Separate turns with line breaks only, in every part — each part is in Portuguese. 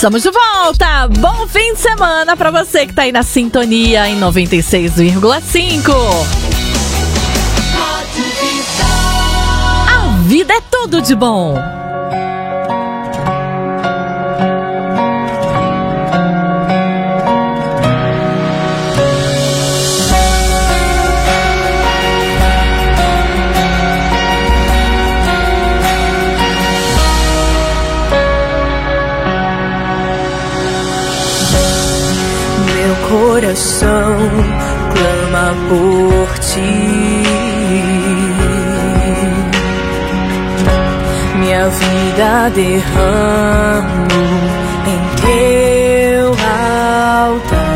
Estamos de volta! Bom fim de semana pra você que tá aí na sintonia em 96,5. Vida é tudo de bom.
Meu coração clama por Minha vida derramo em teu altar.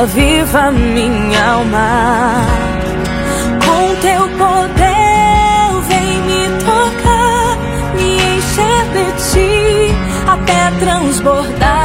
Aviva minha alma com teu poder, vem me tocar, me encher de ti até transbordar.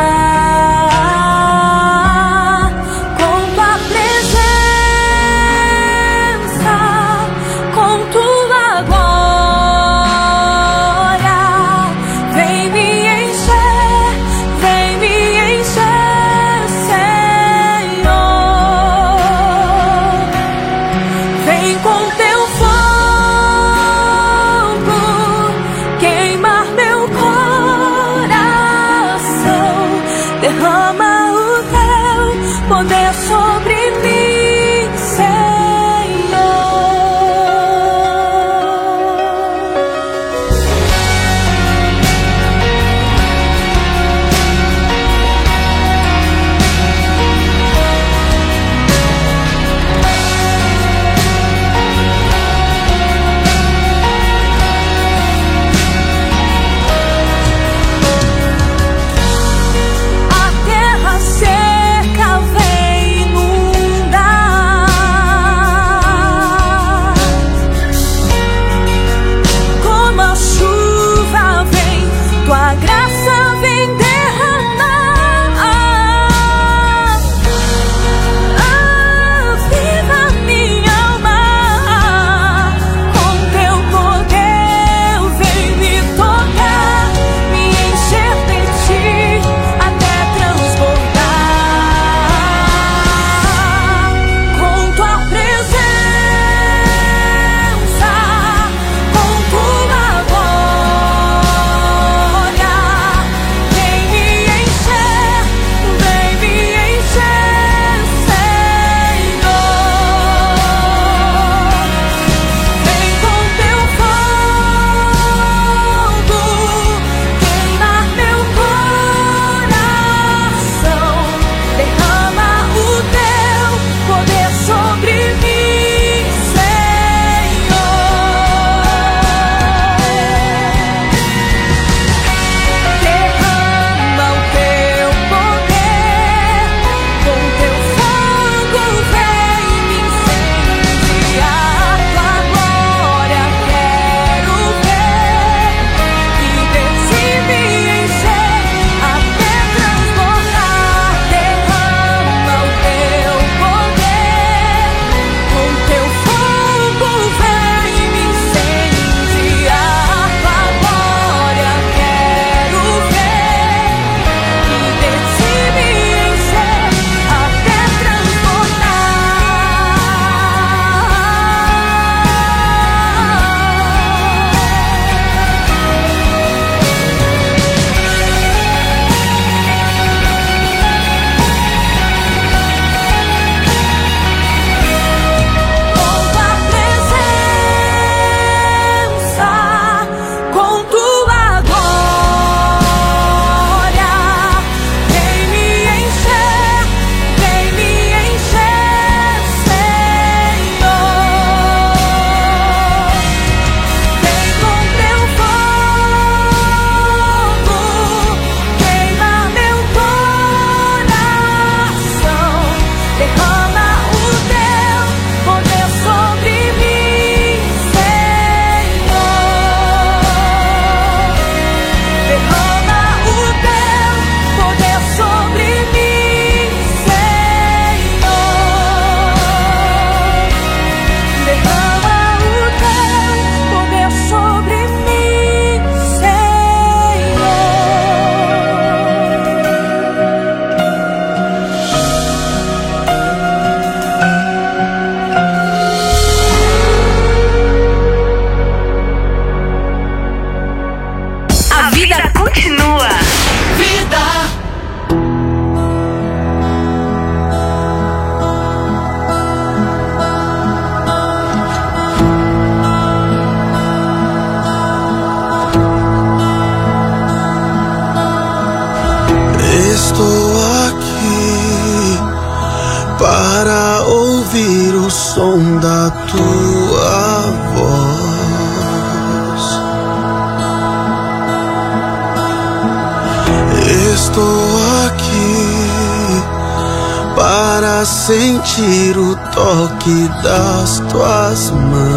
sentir o toque das tuas mãos.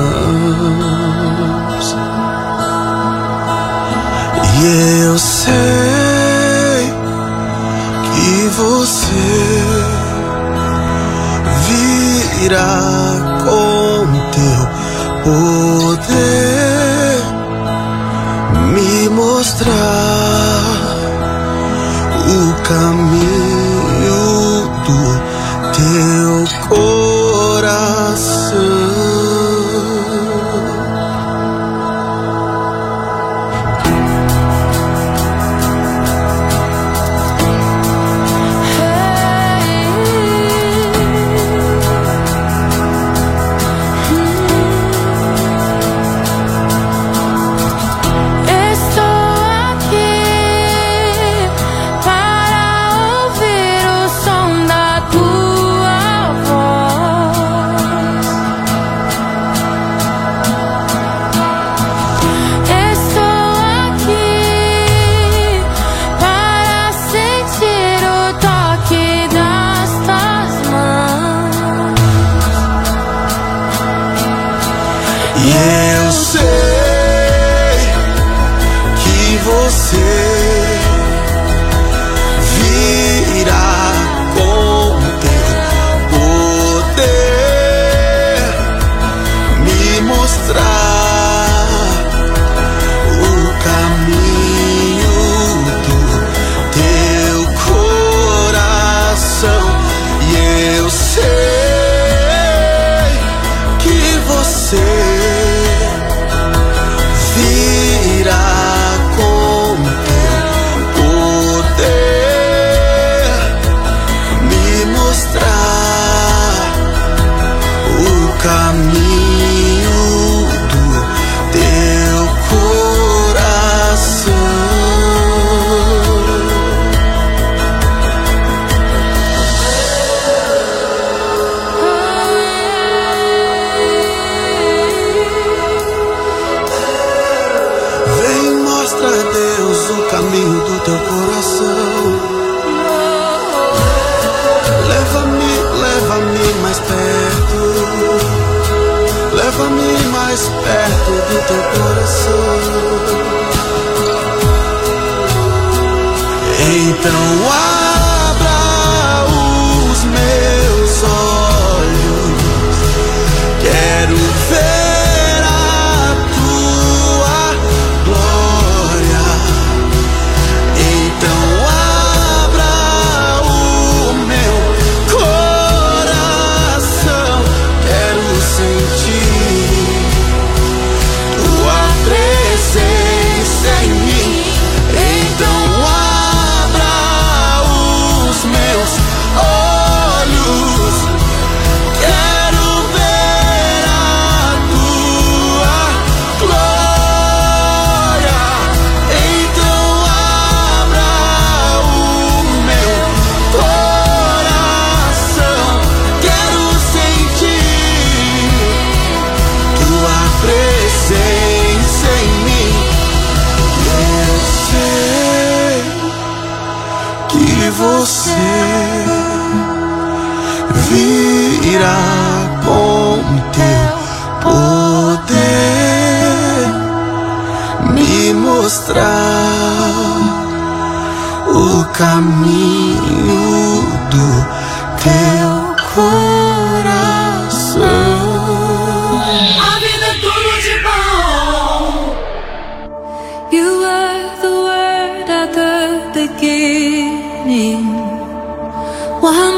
E eu sei que você virá com teu poder me mostrar o caminho. leva-me mais perto do teu coração. Então, ah. mostrar o caminho do teu coração.
A vida é tudo de bom.
You were the word at the beginning. One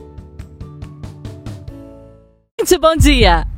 Gente, bom dia.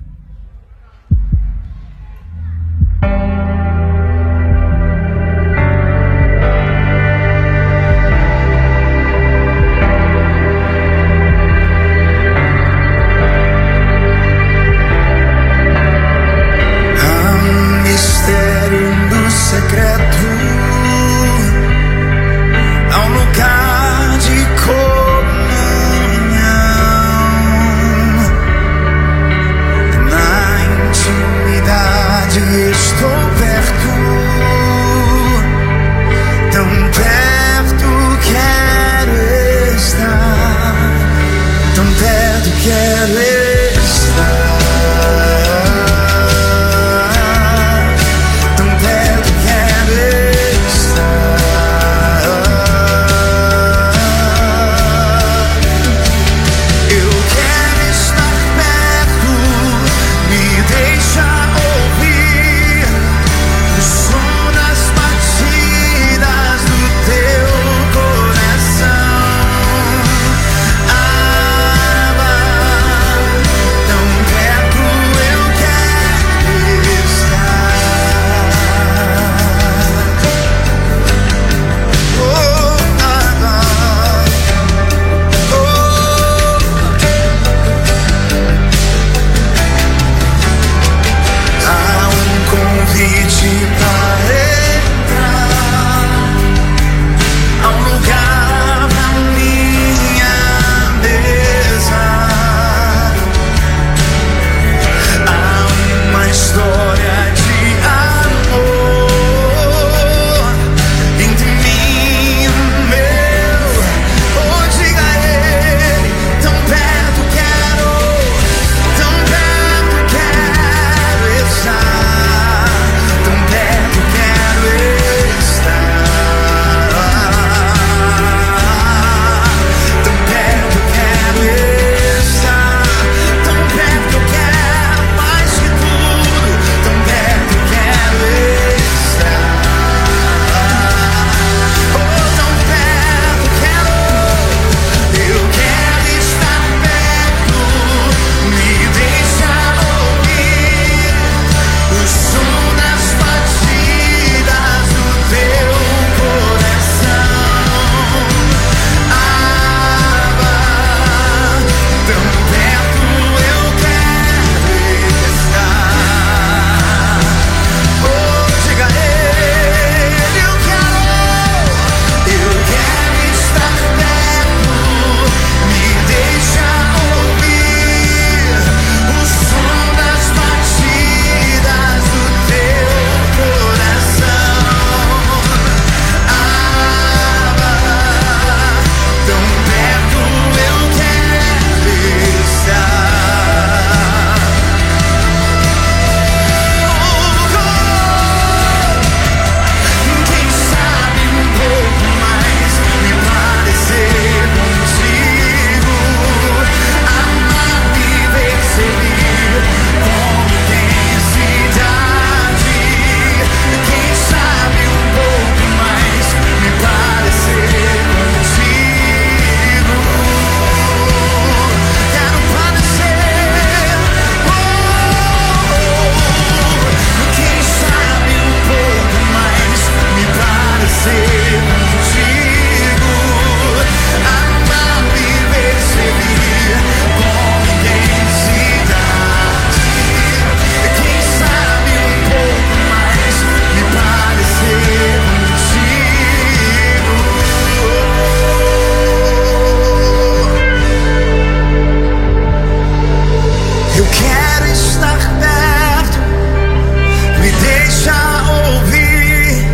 deixa ouvir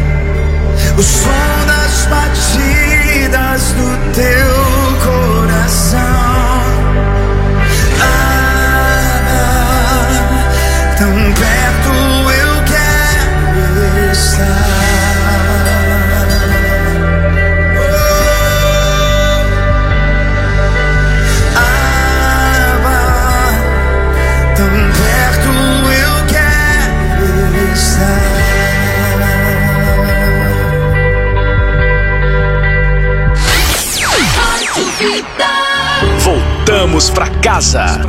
o
som da casa.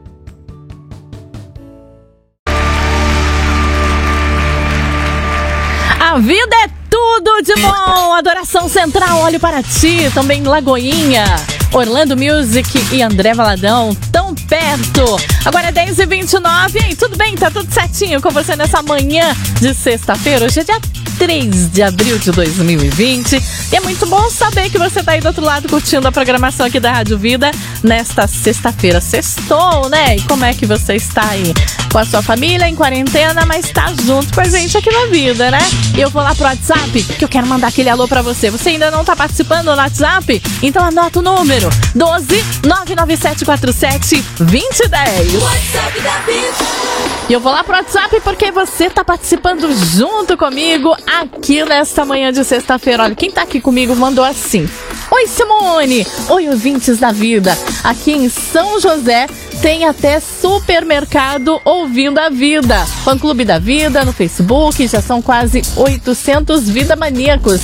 A vida é tudo de bom. Adoração Central, olho para ti. Também Lagoinha, Orlando Music e André Valadão, tão perto. Agora é 10h29. E aí, tudo bem? Tá tudo certinho com você nessa manhã de sexta-feira? Hoje é dia 3 de abril de 2020. E é muito bom saber que você tá aí do outro lado curtindo a programação aqui da Rádio Vida nesta sexta-feira. Sextou, né? E como é que você está aí? Com a sua família em quarentena, mas tá junto com a gente aqui na vida, né? E eu vou lá pro WhatsApp, que eu quero mandar aquele alô pra você. Você ainda não tá participando no WhatsApp? Então anota o número: 12 99747 2010.
WhatsApp da vida.
E eu vou lá pro WhatsApp porque você tá participando junto comigo aqui nesta manhã de sexta-feira. Olha, quem tá aqui comigo mandou assim. Oi, Simone! Oi, ouvintes da vida! Aqui em São José tem até supermercado ouvindo a vida. Fã Clube da Vida no Facebook, já são quase 800 vida maníacos.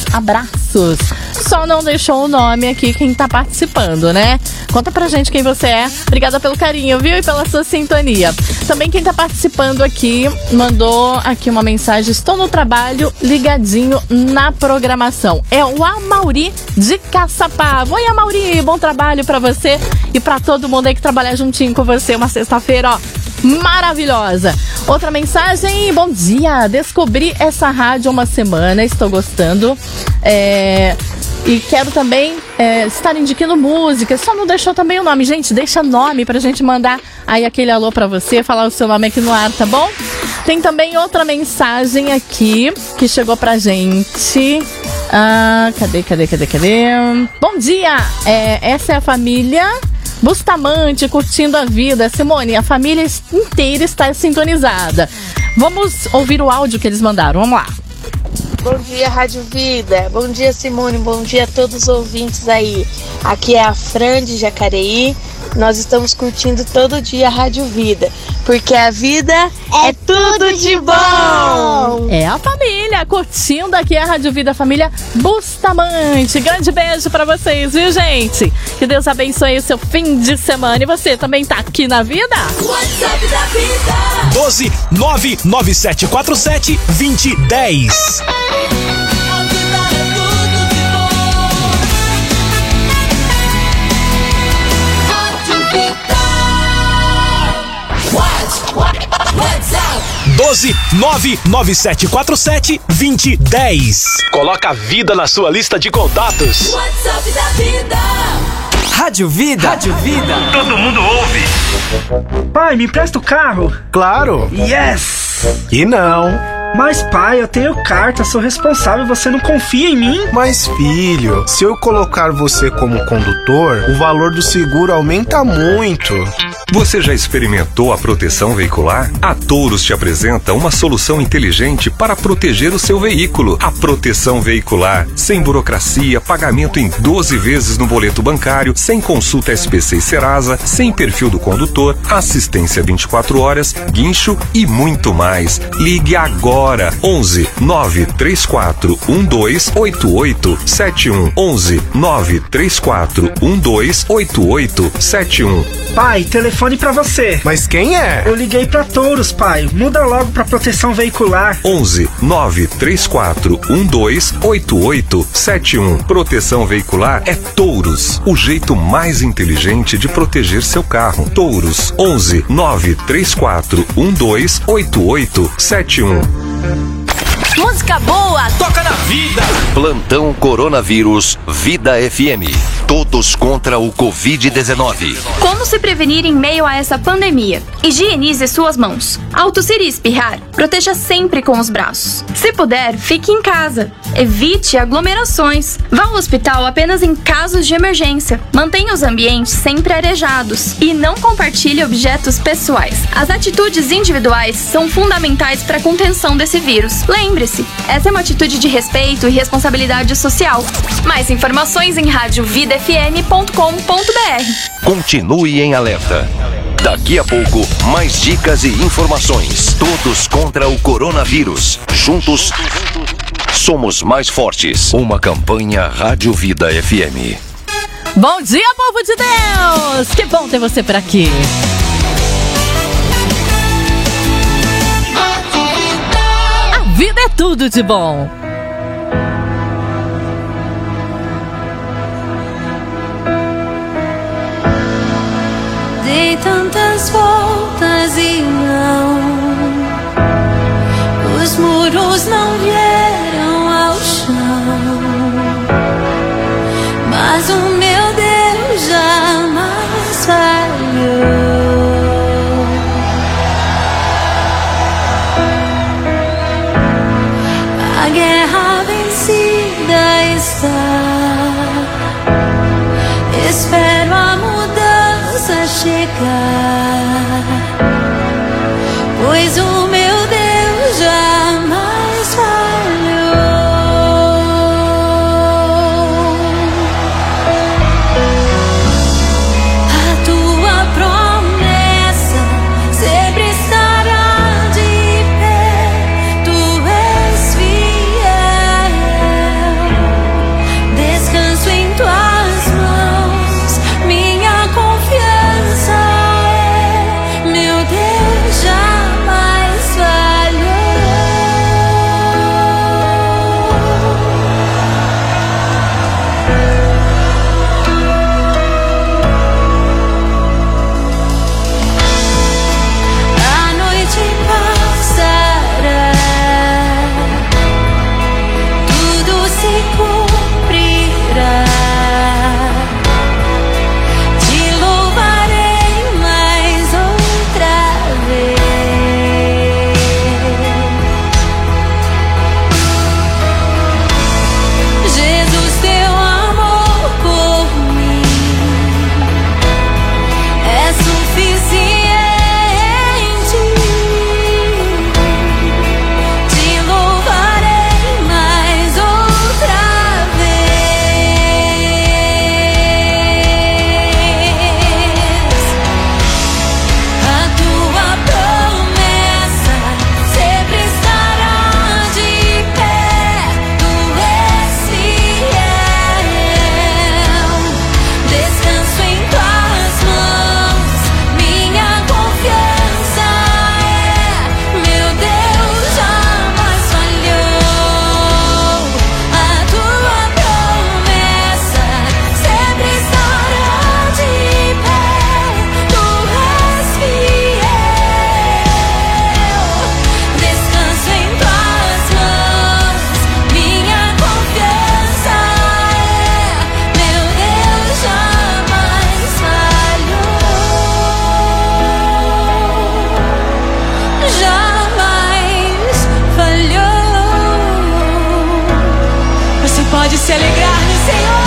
Só não deixou o nome aqui quem tá participando, né? Conta pra gente quem você é. Obrigada pelo carinho, viu? E pela sua sintonia. Também quem tá participando aqui mandou aqui uma mensagem. Estou no trabalho ligadinho na programação. É o Amauri de Caçapava. Oi, Amauri, bom trabalho pra você e pra todo mundo aí que trabalha juntinho com você. Uma sexta-feira, ó, maravilhosa. Outra mensagem, bom dia. Descobri essa rádio uma semana, estou gostando. É, e quero também é, estar indicando música. Só não deixou também o nome. Gente, deixa nome pra gente mandar aí aquele alô pra você, falar o seu nome aqui no ar, tá bom? Tem também outra mensagem aqui que chegou pra gente. Ah, cadê, cadê, cadê, cadê? Bom dia! É, essa é a família Bustamante curtindo a vida. Simone, a família inteira está sintonizada. Vamos ouvir o áudio que eles mandaram. Vamos lá.
Bom dia, Rádio Vida. Bom dia, Simone. Bom dia a todos os ouvintes aí. Aqui é a Fran de Jacareí. Nós estamos curtindo todo dia a Rádio Vida, porque a vida é, tudo de bom.
É a família curtindo aqui a Rádio Vida Família Bustamante. Grande beijo pra vocês, viu, gente? Que Deus abençoe o seu fim de semana. E você também tá aqui na vida?
WhatsApp da vida.
12 99747 2010. 12 99747 2010. Coloca a vida na sua lista de contatos.
WhatsApp da vida.
Rádio Vida. Rádio Vida.
Pai, me empresta o carro?
Claro.
Yes!
E não.
Mas pai, eu tenho carta, sou responsável, você não confia em mim?
Mas filho, se eu colocar você como condutor, o valor do seguro aumenta muito.
Você já experimentou a proteção veicular? A Touros te apresenta uma solução inteligente para proteger o seu veículo. A proteção veicular, sem burocracia, pagamento em 12 vezes no boleto bancário, sem consulta SPC e Serasa, sem perfil do condutor, assistência 24 horas, guincho e muito mais. Ligue agora 11 934 1288 71 11 934 1288 71
Pai, telefone pra você.
Mas quem é?
Eu liguei pra Touros, pai. Muda logo pra proteção veicular.
11 934 1288 71. Proteção veicular é Touros, o jeito mais inteligente de proteger seu carro. Touros 11 934 1288 71.
Música boa.
Toca na vida.
Plantão Coronavírus Vida FM. Todos contra o Covid-19.
Como se prevenir em meio a essa pandemia? Higienize suas mãos. Ao tossir e espirrar, proteja sempre com os braços. Se puder, fique em casa. Evite aglomerações. Vá ao hospital apenas em casos de emergência. Mantenha os ambientes sempre arejados e não compartilhe objetos pessoais. As atitudes individuais são fundamentais para a contenção desse vírus. Lembre-se, essa é uma atitude de respeito e responsabilidade social. Mais informações em radiovidafm.com.br.
Continue em alerta. Daqui a pouco, mais dicas e informações. Todos contra o coronavírus. Juntos, somos mais fortes. Uma campanha Rádio Vida FM.
Bom dia, povo de Deus! Que bom ter você por aqui. Tudo de bom.
Dei tantas voltas e não. Os muros não vieram pode se alegrar
no Senhor.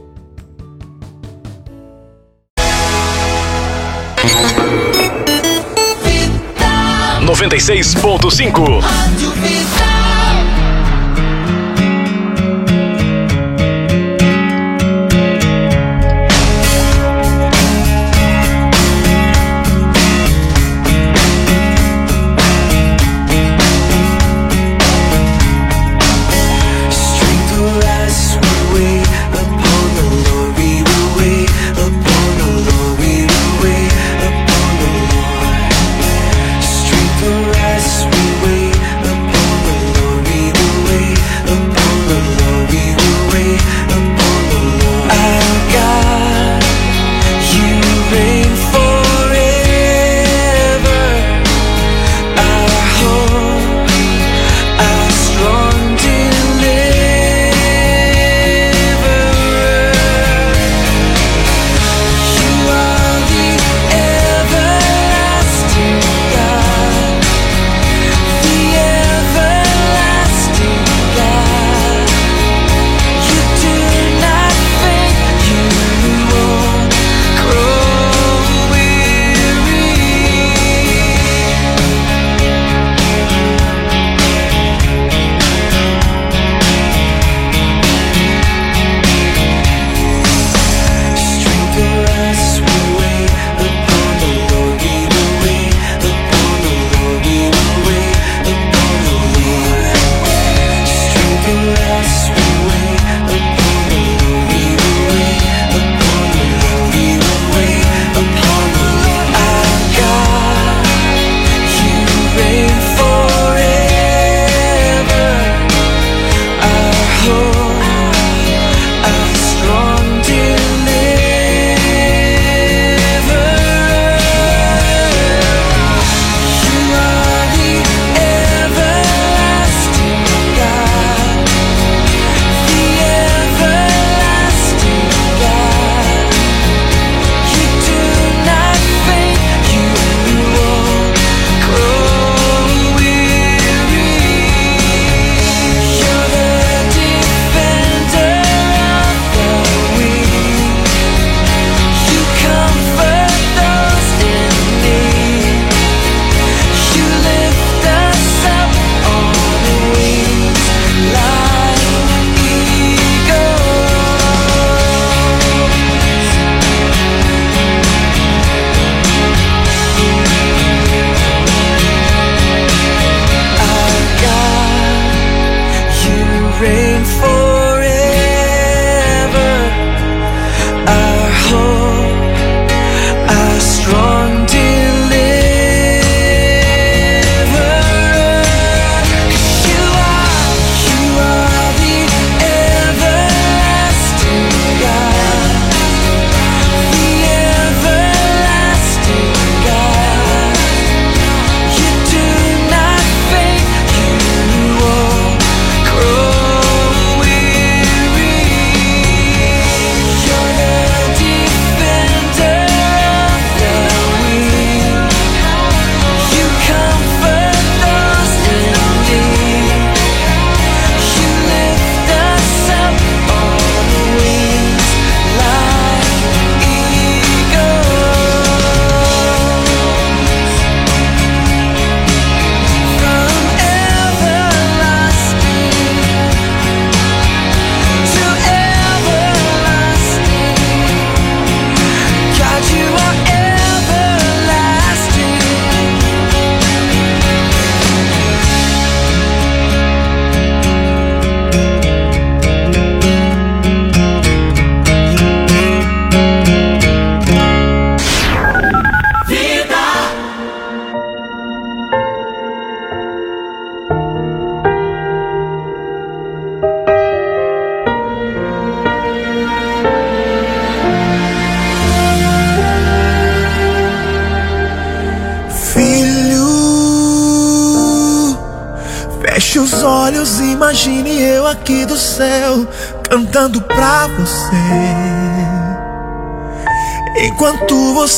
96.5.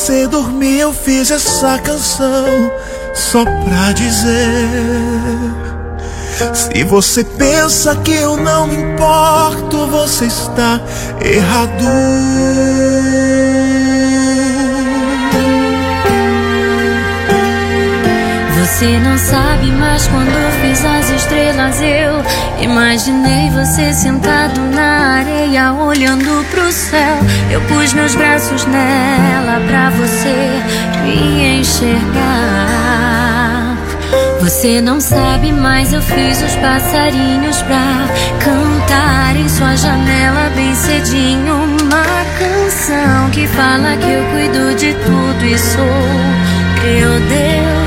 você dormia, eu fiz essa canção só pra dizer. Se você pensa que eu não me importo, você está errado.
Você não sabe, mas quando fiz as estrelas eu imaginei você sentado na areia olhando pro céu. Eu pus meus braços nela pra você me enxergar. Você não sabe, mas eu fiz os passarinhos pra cantar em sua janela bem cedinho uma canção que fala que eu cuido de tudo e sou teu Deus,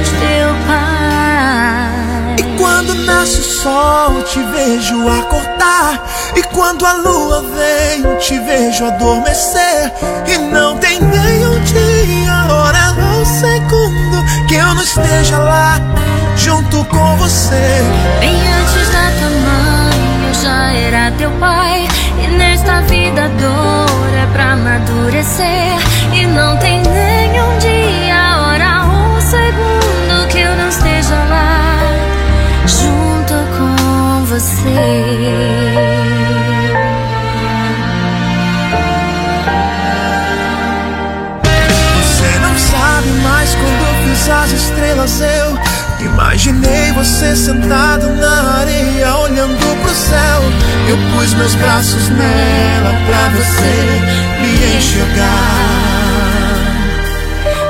sol, te vejo acordar. E quando a lua vem, te vejo adormecer. E não tem nem um dia, hora ou segundo que eu não esteja lá, junto com você.
Bem antes da tua mãe, eu já era teu pai. E nesta vida a dor é pra amadurecer. E não tem nenhum dia, você.
Não sabe, mas quando fiz as estrelas eu imaginei você sentado na areia olhando pro céu. Eu pus meus braços nela pra você me enxergar.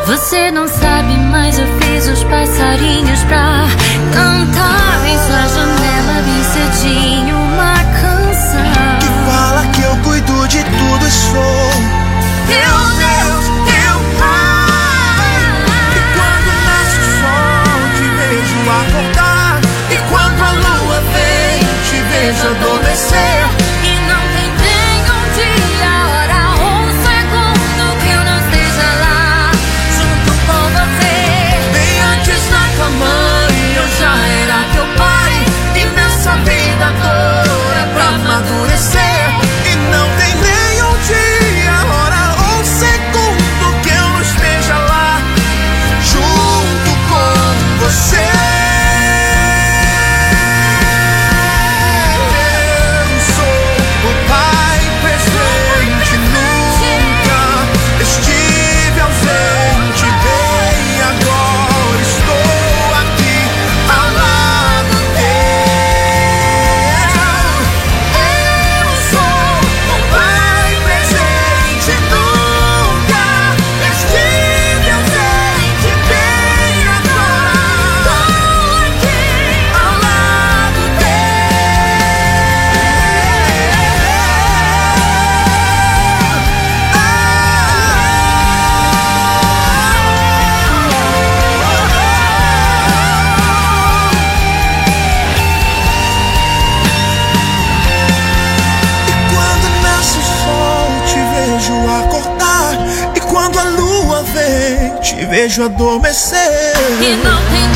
Você não sabe, mas eu fiz os passarinhos pra cantar em sua janela bem cedinho uma canção.
Que fala que eu cuido de tudo e sou teu te vejo adormecer.
E não tem